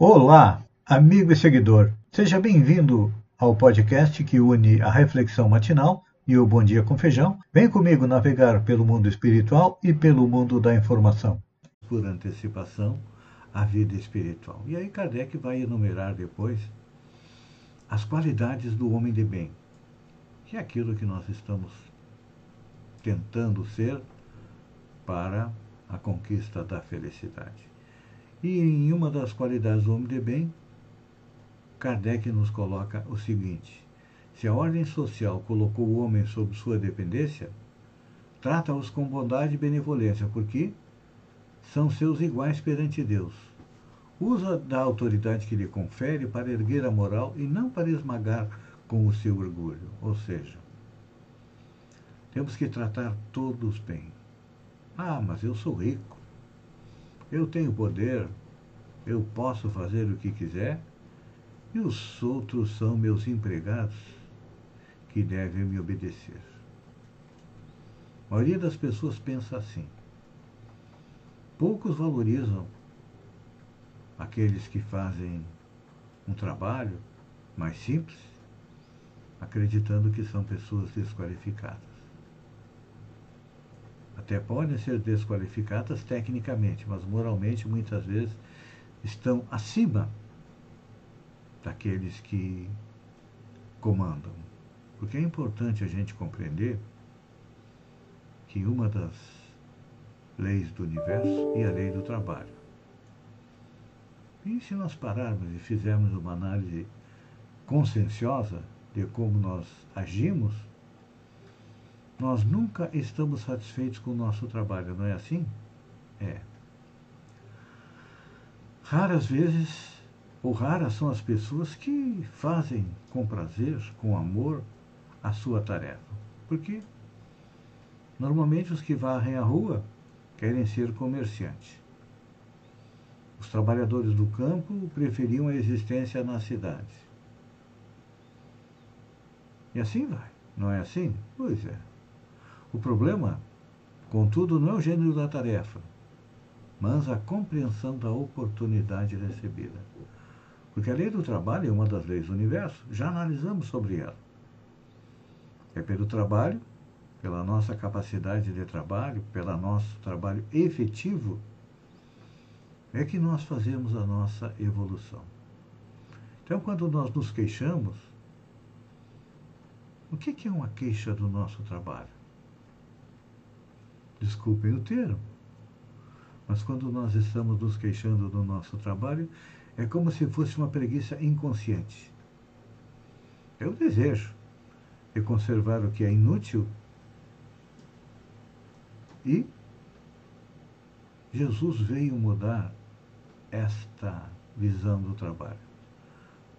Olá, amigo e seguidor. Seja bem-vindo ao podcast que une a reflexão matinal e o Bom Dia com Feijão. Vem comigo navegar pelo mundo espiritual e pelo mundo da informação. Por antecipação, a vida espiritual. E aí Kardec vai enumerar depois as qualidades do homem de bem, que é aquilo que nós estamos tentando ser para a conquista da felicidade. E em uma das qualidades do homem de bem, Kardec nos coloca o seguinte: se a ordem social colocou o homem sob sua dependência, trata-os com bondade e benevolência, porque são seus iguais perante Deus. Usa da autoridade que lhe confere para erguer a moral e não para esmagar com o seu orgulho. Ou seja, temos que tratar todos bem. Ah, mas eu sou rico. Eu tenho poder. Eu posso fazer o que quiser. E os outros são meus empregados que devem me obedecer. A maioria das pessoas pensa assim. Poucos valorizam aqueles que fazem um trabalho mais simples, acreditando que são pessoas desqualificadas até podem ser desqualificadas tecnicamente, mas moralmente muitas vezes estão acima daqueles que comandam. Porque é importante a gente compreender que uma das leis do universo é a lei do trabalho. E se nós pararmos e fizermos uma análise conscienciosa de como nós agimos, nós nunca estamos satisfeitos com o nosso trabalho, não é assim? É. Raras vezes, ou raras são as pessoas que fazem com prazer, com amor, a sua tarefa. Porque normalmente os que varrem a rua querem ser comerciantes. Os trabalhadores do campo preferiam a existência na cidade. E assim vai, não é assim? Pois é. O problema, contudo, não é o gênero da tarefa, mas a compreensão da oportunidade recebida. Porque a lei do trabalho é uma das leis do universo, já analisamos sobre ela. É pelo trabalho, pela nossa capacidade de trabalho, pelo nosso trabalho efetivo, é que nós fazemos a nossa evolução. Então, quando nós nos queixamos, o que é uma queixa do nosso trabalho? Desculpem o termo. Mas quando nós estamos nos queixando do nosso trabalho, é como se fosse uma preguiça inconsciente. É o desejo de conservar o que é inútil e Jesus veio mudar esta visão do trabalho.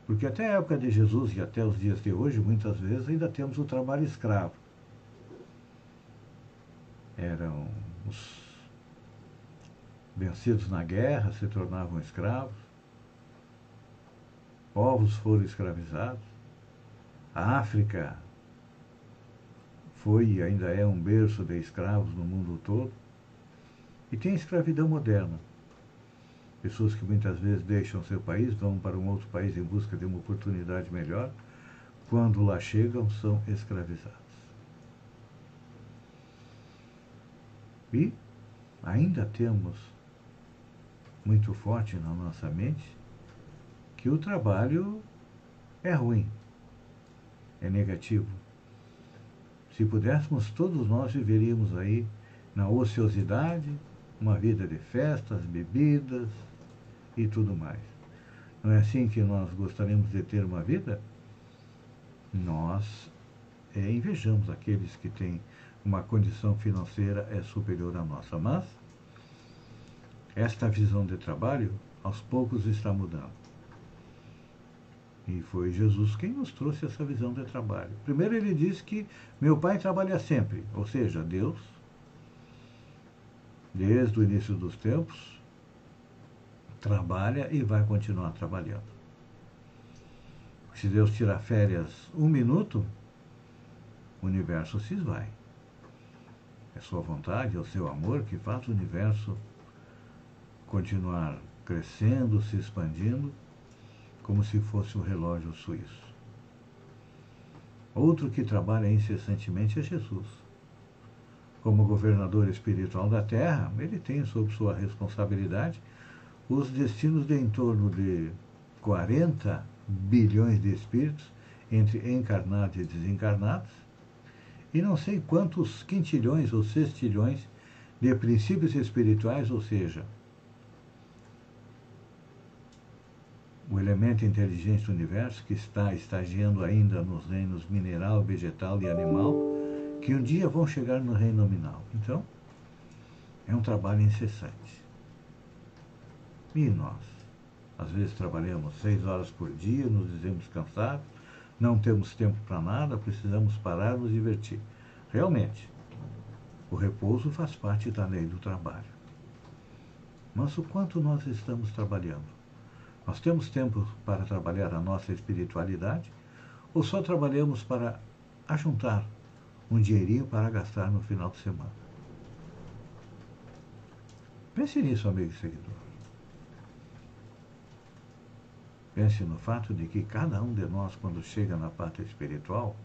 Porque até a época de Jesus e até os dias de hoje, muitas vezes ainda temos o trabalho escravo eram os vencidos na guerra, se tornavam escravos, povos foram escravizados, a África foi e ainda é um berço de escravos no mundo todo, e tem a escravidão moderna. Pessoas que muitas vezes deixam seu país, vão para um outro país em busca de uma oportunidade melhor, quando lá chegam, são escravizados. E ainda temos muito forte na nossa mente que o trabalho é ruim, é negativo. Se pudéssemos, todos nós viveríamos aí na ociosidade, uma vida de festas, bebidas e tudo mais. Não é assim que nós gostaríamos de ter uma vida? Nós é, invejamos aqueles que têm uma condição financeira é superior à nossa. Mas esta visão de trabalho, aos poucos, está mudando. E foi Jesus quem nos trouxe essa visão de trabalho. Primeiro ele disse que meu pai trabalha sempre, ou seja, Deus, desde o início dos tempos, trabalha e vai continuar trabalhando. Se Deus tirar férias um minuto, o universo se esvai. É sua vontade, é o seu amor que faz o universo continuar crescendo, se expandindo, como se fosse um relógio suíço. Outro que trabalha incessantemente é Jesus. Como governador espiritual da Terra, ele tem sob sua responsabilidade os destinos de em torno de 40 bilhões de espíritos, entre encarnados e desencarnados, e não sei quantos quintilhões ou sextilhões de princípios espirituais, ou seja, o elemento inteligente do universo que está estagiando ainda nos reinos mineral, vegetal e animal, que um dia vão chegar no reino nominal. Então, é um trabalho incessante. E nós? Às vezes trabalhamos seis horas por dia, nos dizemos cansados, não temos tempo para nada, precisamos parar, nos divertir. Realmente, o repouso faz parte da lei do trabalho. Mas o quanto nós estamos trabalhando? Nós temos tempo para trabalhar a nossa espiritualidade ou só trabalhamos para ajuntar um dinheirinho para gastar no final de semana? Pense nisso, amigo e seguidor. Pense no fato de que cada um de nós, quando chega na parte espiritual,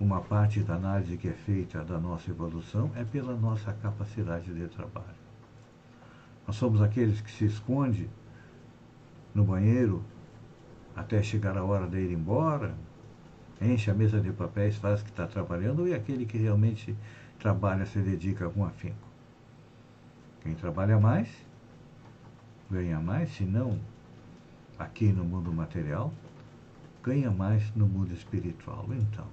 uma parte da análise que é feita da nossa evolução é pela nossa capacidade de trabalho. Nós somos aqueles que se esconde no banheiro até chegar a hora de ir embora, enche a mesa de papéis, faz que está trabalhando, e aquele que realmente trabalha se dedica com afinco. Quem trabalha mais, ganha mais, se não aqui no mundo material, ganha mais no mundo espiritual. Então,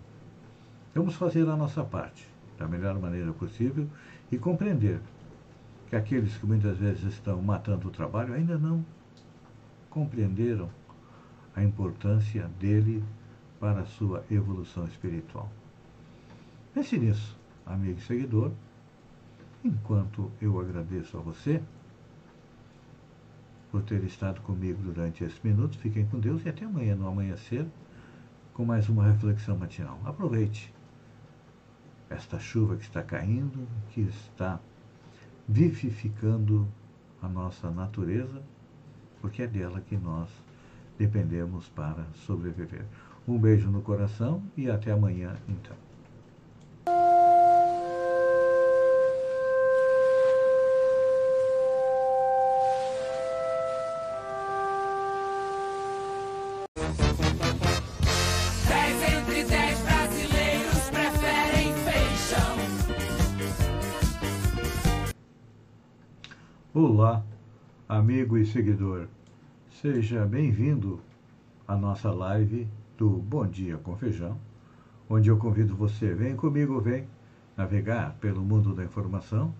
vamos fazer a nossa parte da melhor maneira possível e compreender que aqueles que muitas vezes estão matando o trabalho ainda não compreenderam a importância dele para a sua evolução espiritual. Pense nisso, amigo e seguidor, enquanto eu agradeço a você por ter estado comigo durante esses minutos. Fiquem com Deus e até amanhã, no amanhecer, com mais uma reflexão matinal. Aproveite esta chuva que está caindo, que está vivificando a nossa natureza, porque é dela que nós dependemos para sobreviver. Um beijo no coração e até amanhã, então. Amigo e seguidor. Seja bem-vindo à nossa live do Bom Dia com Feijão, onde eu convido você, vem comigo, vem navegar pelo mundo da informação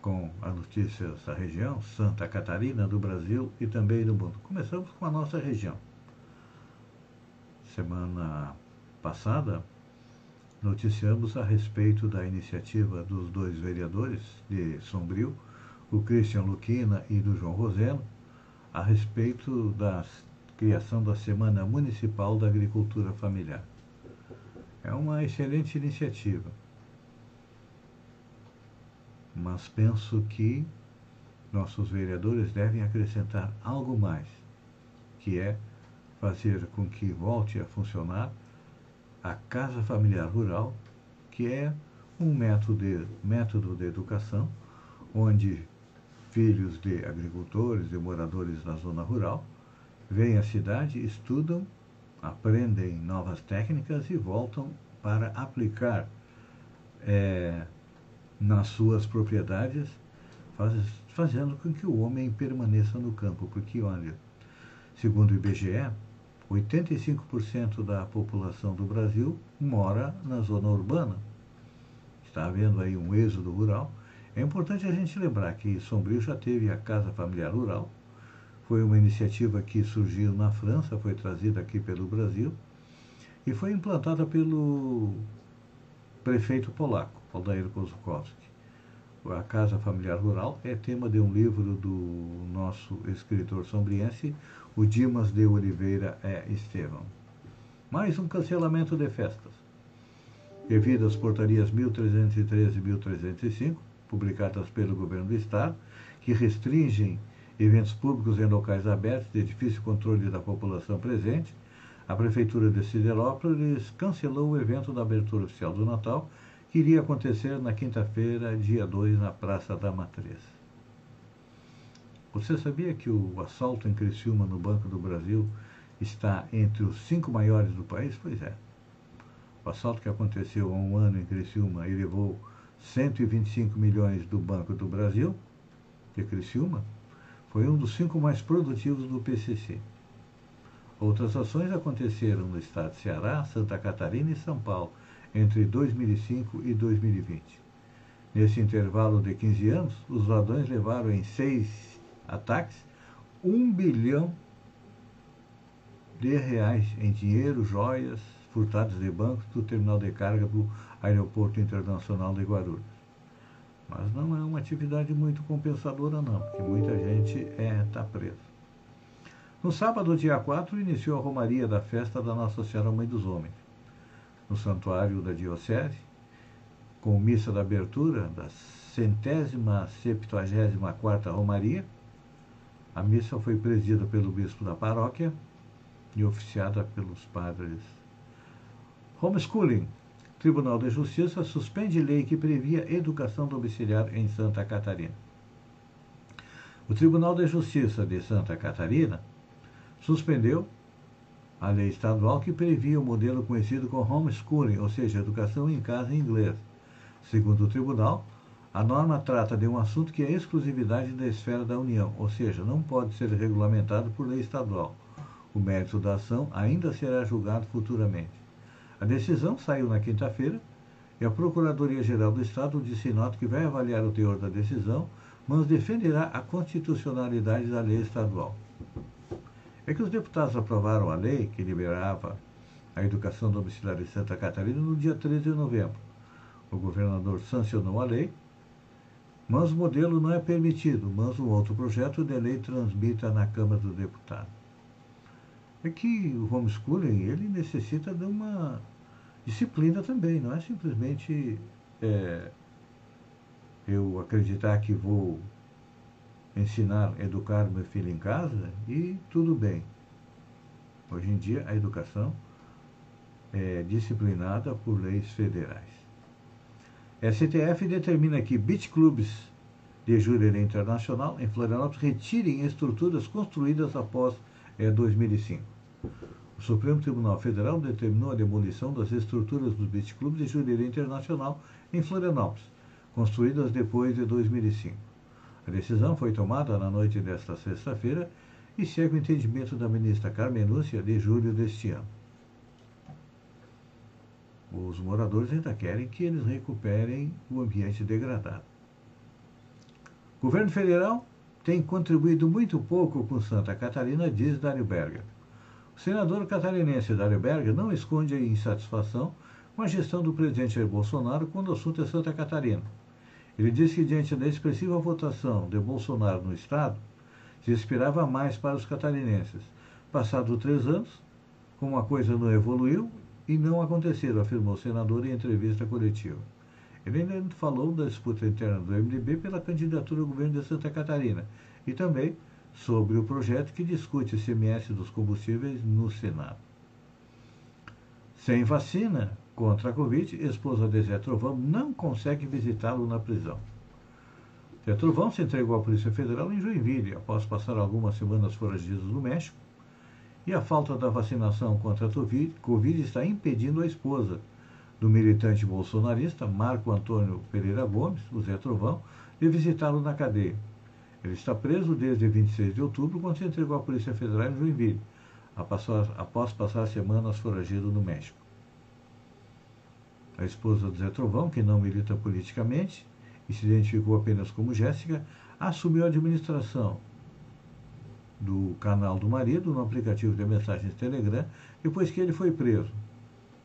com as notícias da região, Santa Catarina, do Brasil e também do mundo. Começamos com a nossa região. Semana passada, noticiamos a respeito da iniciativa dos dois vereadores de Sombrio, o Christian Luquina e do João Roseno, a respeito da criação da Semana Municipal da Agricultura Familiar. É uma excelente iniciativa, mas penso que nossos vereadores devem acrescentar algo mais, que é fazer com que volte a funcionar a Casa Familiar Rural, que é um método de, método de educação onde filhos de agricultores e moradores da zona rural, vêm à cidade, estudam, aprendem novas técnicas e voltam para aplicar é, nas suas propriedades, faz, fazendo com que o homem permaneça no campo. Porque, olha, segundo o IBGE, 85% da população do Brasil mora na zona urbana. Está havendo aí um êxodo rural é importante a gente lembrar que Sombrio já teve a Casa Familiar Rural, foi uma iniciativa que surgiu na França, foi trazida aqui pelo Brasil e foi implantada pelo prefeito polaco, Aldair Kozukowski. A Casa Familiar Rural é tema de um livro do nosso escritor sombriense, o Dimas de Oliveira é Estevão. Mais um cancelamento de festas. Devido às portarias 1313 e 1305, publicadas pelo governo do Estado, que restringem eventos públicos em locais abertos de difícil controle da população presente, a Prefeitura de Siderópolis cancelou o evento da abertura oficial do Natal, que iria acontecer na quinta-feira, dia 2, na Praça da Matriz. Você sabia que o assalto em Criciúma, no Banco do Brasil, está entre os cinco maiores do país? Pois é. O assalto que aconteceu há um ano em Criciúma e levou 125 milhões do Banco do Brasil, de Criciúma, foi um dos cinco mais produtivos do PCC. Outras ações aconteceram no estado de Ceará, Santa Catarina e São Paulo entre 2005 e 2020. Nesse intervalo de 15 anos, os ladrões levaram em seis ataques um bilhão de reais em dinheiro, joias, furtados de bancos do terminal de carga do Aeroporto Internacional de Guarulhos. Mas não é uma atividade muito compensadora não, porque muita gente está é, tá presa. No sábado, dia 4, iniciou a romaria da festa da Nossa Senhora Mãe dos Homens, no santuário da Diocese, com missa da abertura da centésima septuagésima quarta romaria. A missa foi presidida pelo bispo da paróquia e oficiada pelos padres Homeschooling. Tribunal de Justiça suspende lei que previa educação domiciliar em Santa Catarina. O Tribunal de Justiça de Santa Catarina suspendeu a lei estadual que previa o modelo conhecido como homeschooling, ou seja, educação em casa em inglês. Segundo o tribunal, a norma trata de um assunto que é exclusividade da esfera da União, ou seja, não pode ser regulamentado por lei estadual. O mérito da ação ainda será julgado futuramente. A decisão saiu na quinta-feira e a Procuradoria-Geral do Estado disse nota que vai avaliar o teor da decisão, mas defenderá a constitucionalidade da lei estadual. É que os deputados aprovaram a lei que liberava a educação domiciliar em Santa Catarina no dia 13 de novembro. O governador sancionou a lei, mas o modelo não é permitido, mas um outro projeto de lei transmita na Câmara dos Deputados. É que o homeschooling ele necessita de uma disciplina também, não é simplesmente é, eu acreditar que vou ensinar, educar meu filho em casa e tudo bem. Hoje em dia a educação é disciplinada por leis federais. STF determina que beach clubs de Jurerê Internacional em Florianópolis retirem estruturas construídas após é, 2005. O Supremo Tribunal Federal determinou a demolição das estruturas dos beach clubs de Jurerê Internacional em Florianópolis, construídas depois de 2005. A decisão foi tomada na noite desta sexta-feira e segue o entendimento da ministra Carmen Lúcia de julho deste ano. Os moradores ainda querem que eles recuperem o ambiente degradado. O governo federal tem contribuído muito pouco com Santa Catarina, diz Dário Berger. Senador catarinense Dário Berger não esconde a insatisfação com a gestão do presidente Jair Bolsonaro quando o assunto é Santa Catarina. Ele disse que, diante da expressiva votação de Bolsonaro no Estado, se esperava mais para os catarinenses. Passados três anos, como a coisa não evoluiu e não aconteceram, afirmou o senador em entrevista coletiva. Ele ainda falou da disputa interna do MDB pela candidatura ao governo de Santa Catarina e também sobre o projeto que discute o ICMS dos combustíveis no Senado. Sem vacina contra a Covid, esposa de Zé Trovão não consegue visitá-lo na prisão. Zé Trovão se entregou à Polícia Federal em Joinville, após passar algumas semanas foragido no México, e a falta da vacinação contra a Covid está impedindo a esposa do militante bolsonarista Marco Antônio Pereira Gomes, o Zé Trovão, de visitá-lo na cadeia. Ele está preso desde 26 de outubro, quando se entregou à Polícia Federal em Joinville, após passar semanas foragido no México. A esposa do Zé Trovão, que não milita politicamente e se identificou apenas como Jéssica, assumiu a administração do canal do marido no aplicativo de mensagens Telegram depois que ele foi preso.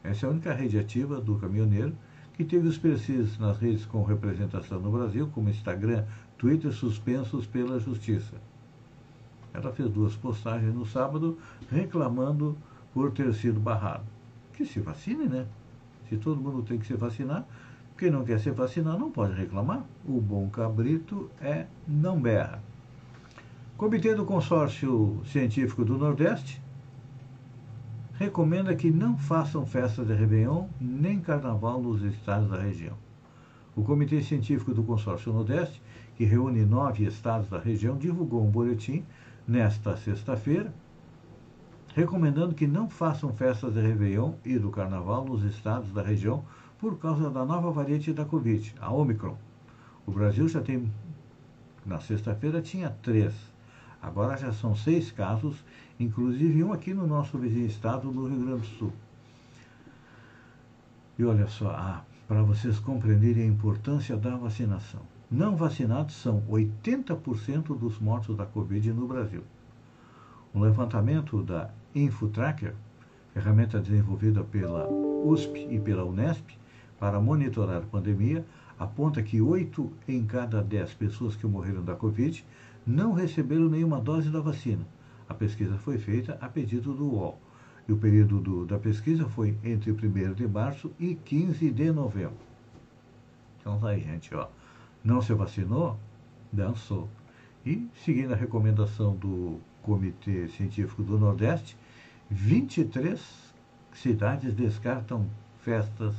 Essa é a única rede ativa do caminhoneiro que teve os perfis nas redes com representação no Brasil, como Instagram, Twitter suspensos pela Justiça. Ela fez duas postagens no sábado reclamando por ter sido barrado. Que se vacine, né? Se todo mundo tem que se vacinar, Quem não quer se vacinar não pode reclamar. O bom cabrito é não berra. Comitê do Consórcio Científico do Nordeste recomenda que não façam festa de Réveillon nem carnaval nos estados da região. O Comitê Científico do Consórcio Nordeste, que reúne nove estados da região, divulgou um boletim nesta sexta-feira, recomendando que não façam festas de Réveillon e do Carnaval nos estados da região por causa da nova variante da Covid, a Omicron. O Brasil já tem, na sexta-feira, tinha três. Agora já são seis casos, inclusive um aqui no nosso vizinho estado, no Rio Grande do Sul. E olha só, ah, para vocês compreenderem a importância da vacinação. Não vacinados são 80% dos mortos da Covid no Brasil. Um levantamento da InfoTracker, ferramenta desenvolvida pela USP e pela Unesp para monitorar a pandemia, aponta que 8 em cada 10 pessoas que morreram da Covid não receberam nenhuma dose da vacina. A pesquisa foi feita a pedido do UOL. E o período do, da pesquisa foi entre 1 de março e 15 de novembro. Então tá aí, gente, ó. Não se vacinou? Dançou. E, seguindo a recomendação do Comitê Científico do Nordeste, 23 cidades descartam festas.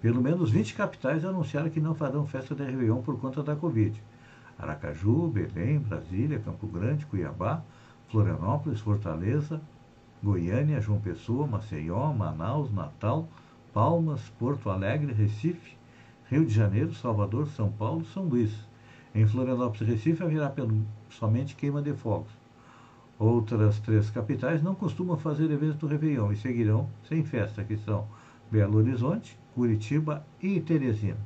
Pelo menos 20 capitais anunciaram que não farão festa de Réveillon por conta da Covid. Aracaju, Belém, Brasília, Campo Grande, Cuiabá, Florianópolis, Fortaleza, Goiânia, João Pessoa, Maceió, Manaus, Natal, Palmas, Porto Alegre, Recife, Rio de Janeiro, Salvador, São Paulo, São Luís. Em Florianópolis e Recife haverá somente queima de fogos. Outras três capitais não costumam fazer eventos do Réveillon e seguirão sem festa, que são Belo Horizonte, Curitiba e Teresina.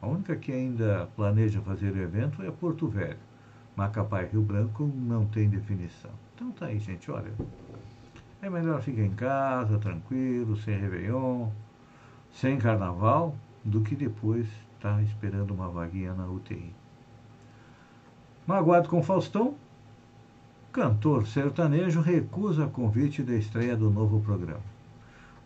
A única que ainda planeja fazer o evento é Porto Velho. Macapá e Rio Branco não tem definição. Então tá aí, gente, olha. É melhor ficar em casa, tranquilo, sem Réveillon, sem Carnaval, do que depois estar tá esperando uma vaguinha na UTI. Magoado com Faustão, cantor sertanejo recusa convite da estreia do novo programa.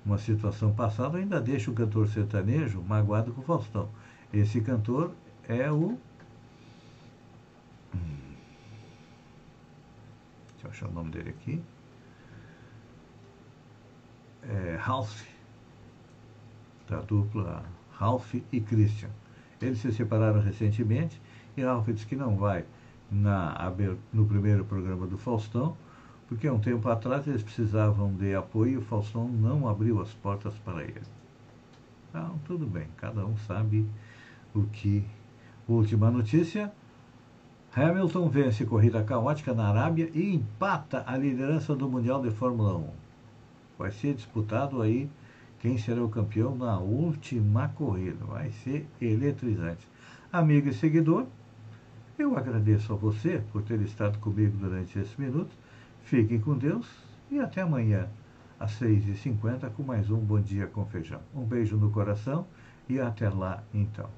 Uma situação passada ainda deixa o cantor sertanejo magoado com Faustão. Esse cantor é o. Deixa eu achar o nome dele aqui. É Ralph, da dupla Ralph e Christian. Eles se separaram recentemente e Ralph disse que não vai na, no primeiro programa do Faustão, porque há um tempo atrás eles precisavam de apoio e o Faustão não abriu as portas para eles. Então, tudo bem, cada um sabe o que. Última notícia: Hamilton vence corrida caótica na Arábia e empata a liderança do Mundial de Fórmula 1. Vai ser disputado aí quem será o campeão na última corrida. Vai ser eletrizante. Amigo e seguidor, eu agradeço a você por ter estado comigo durante esse minuto. Fiquem com Deus e até amanhã, às 6h50, com mais um Bom Dia com Feijão. Um beijo no coração e até lá então.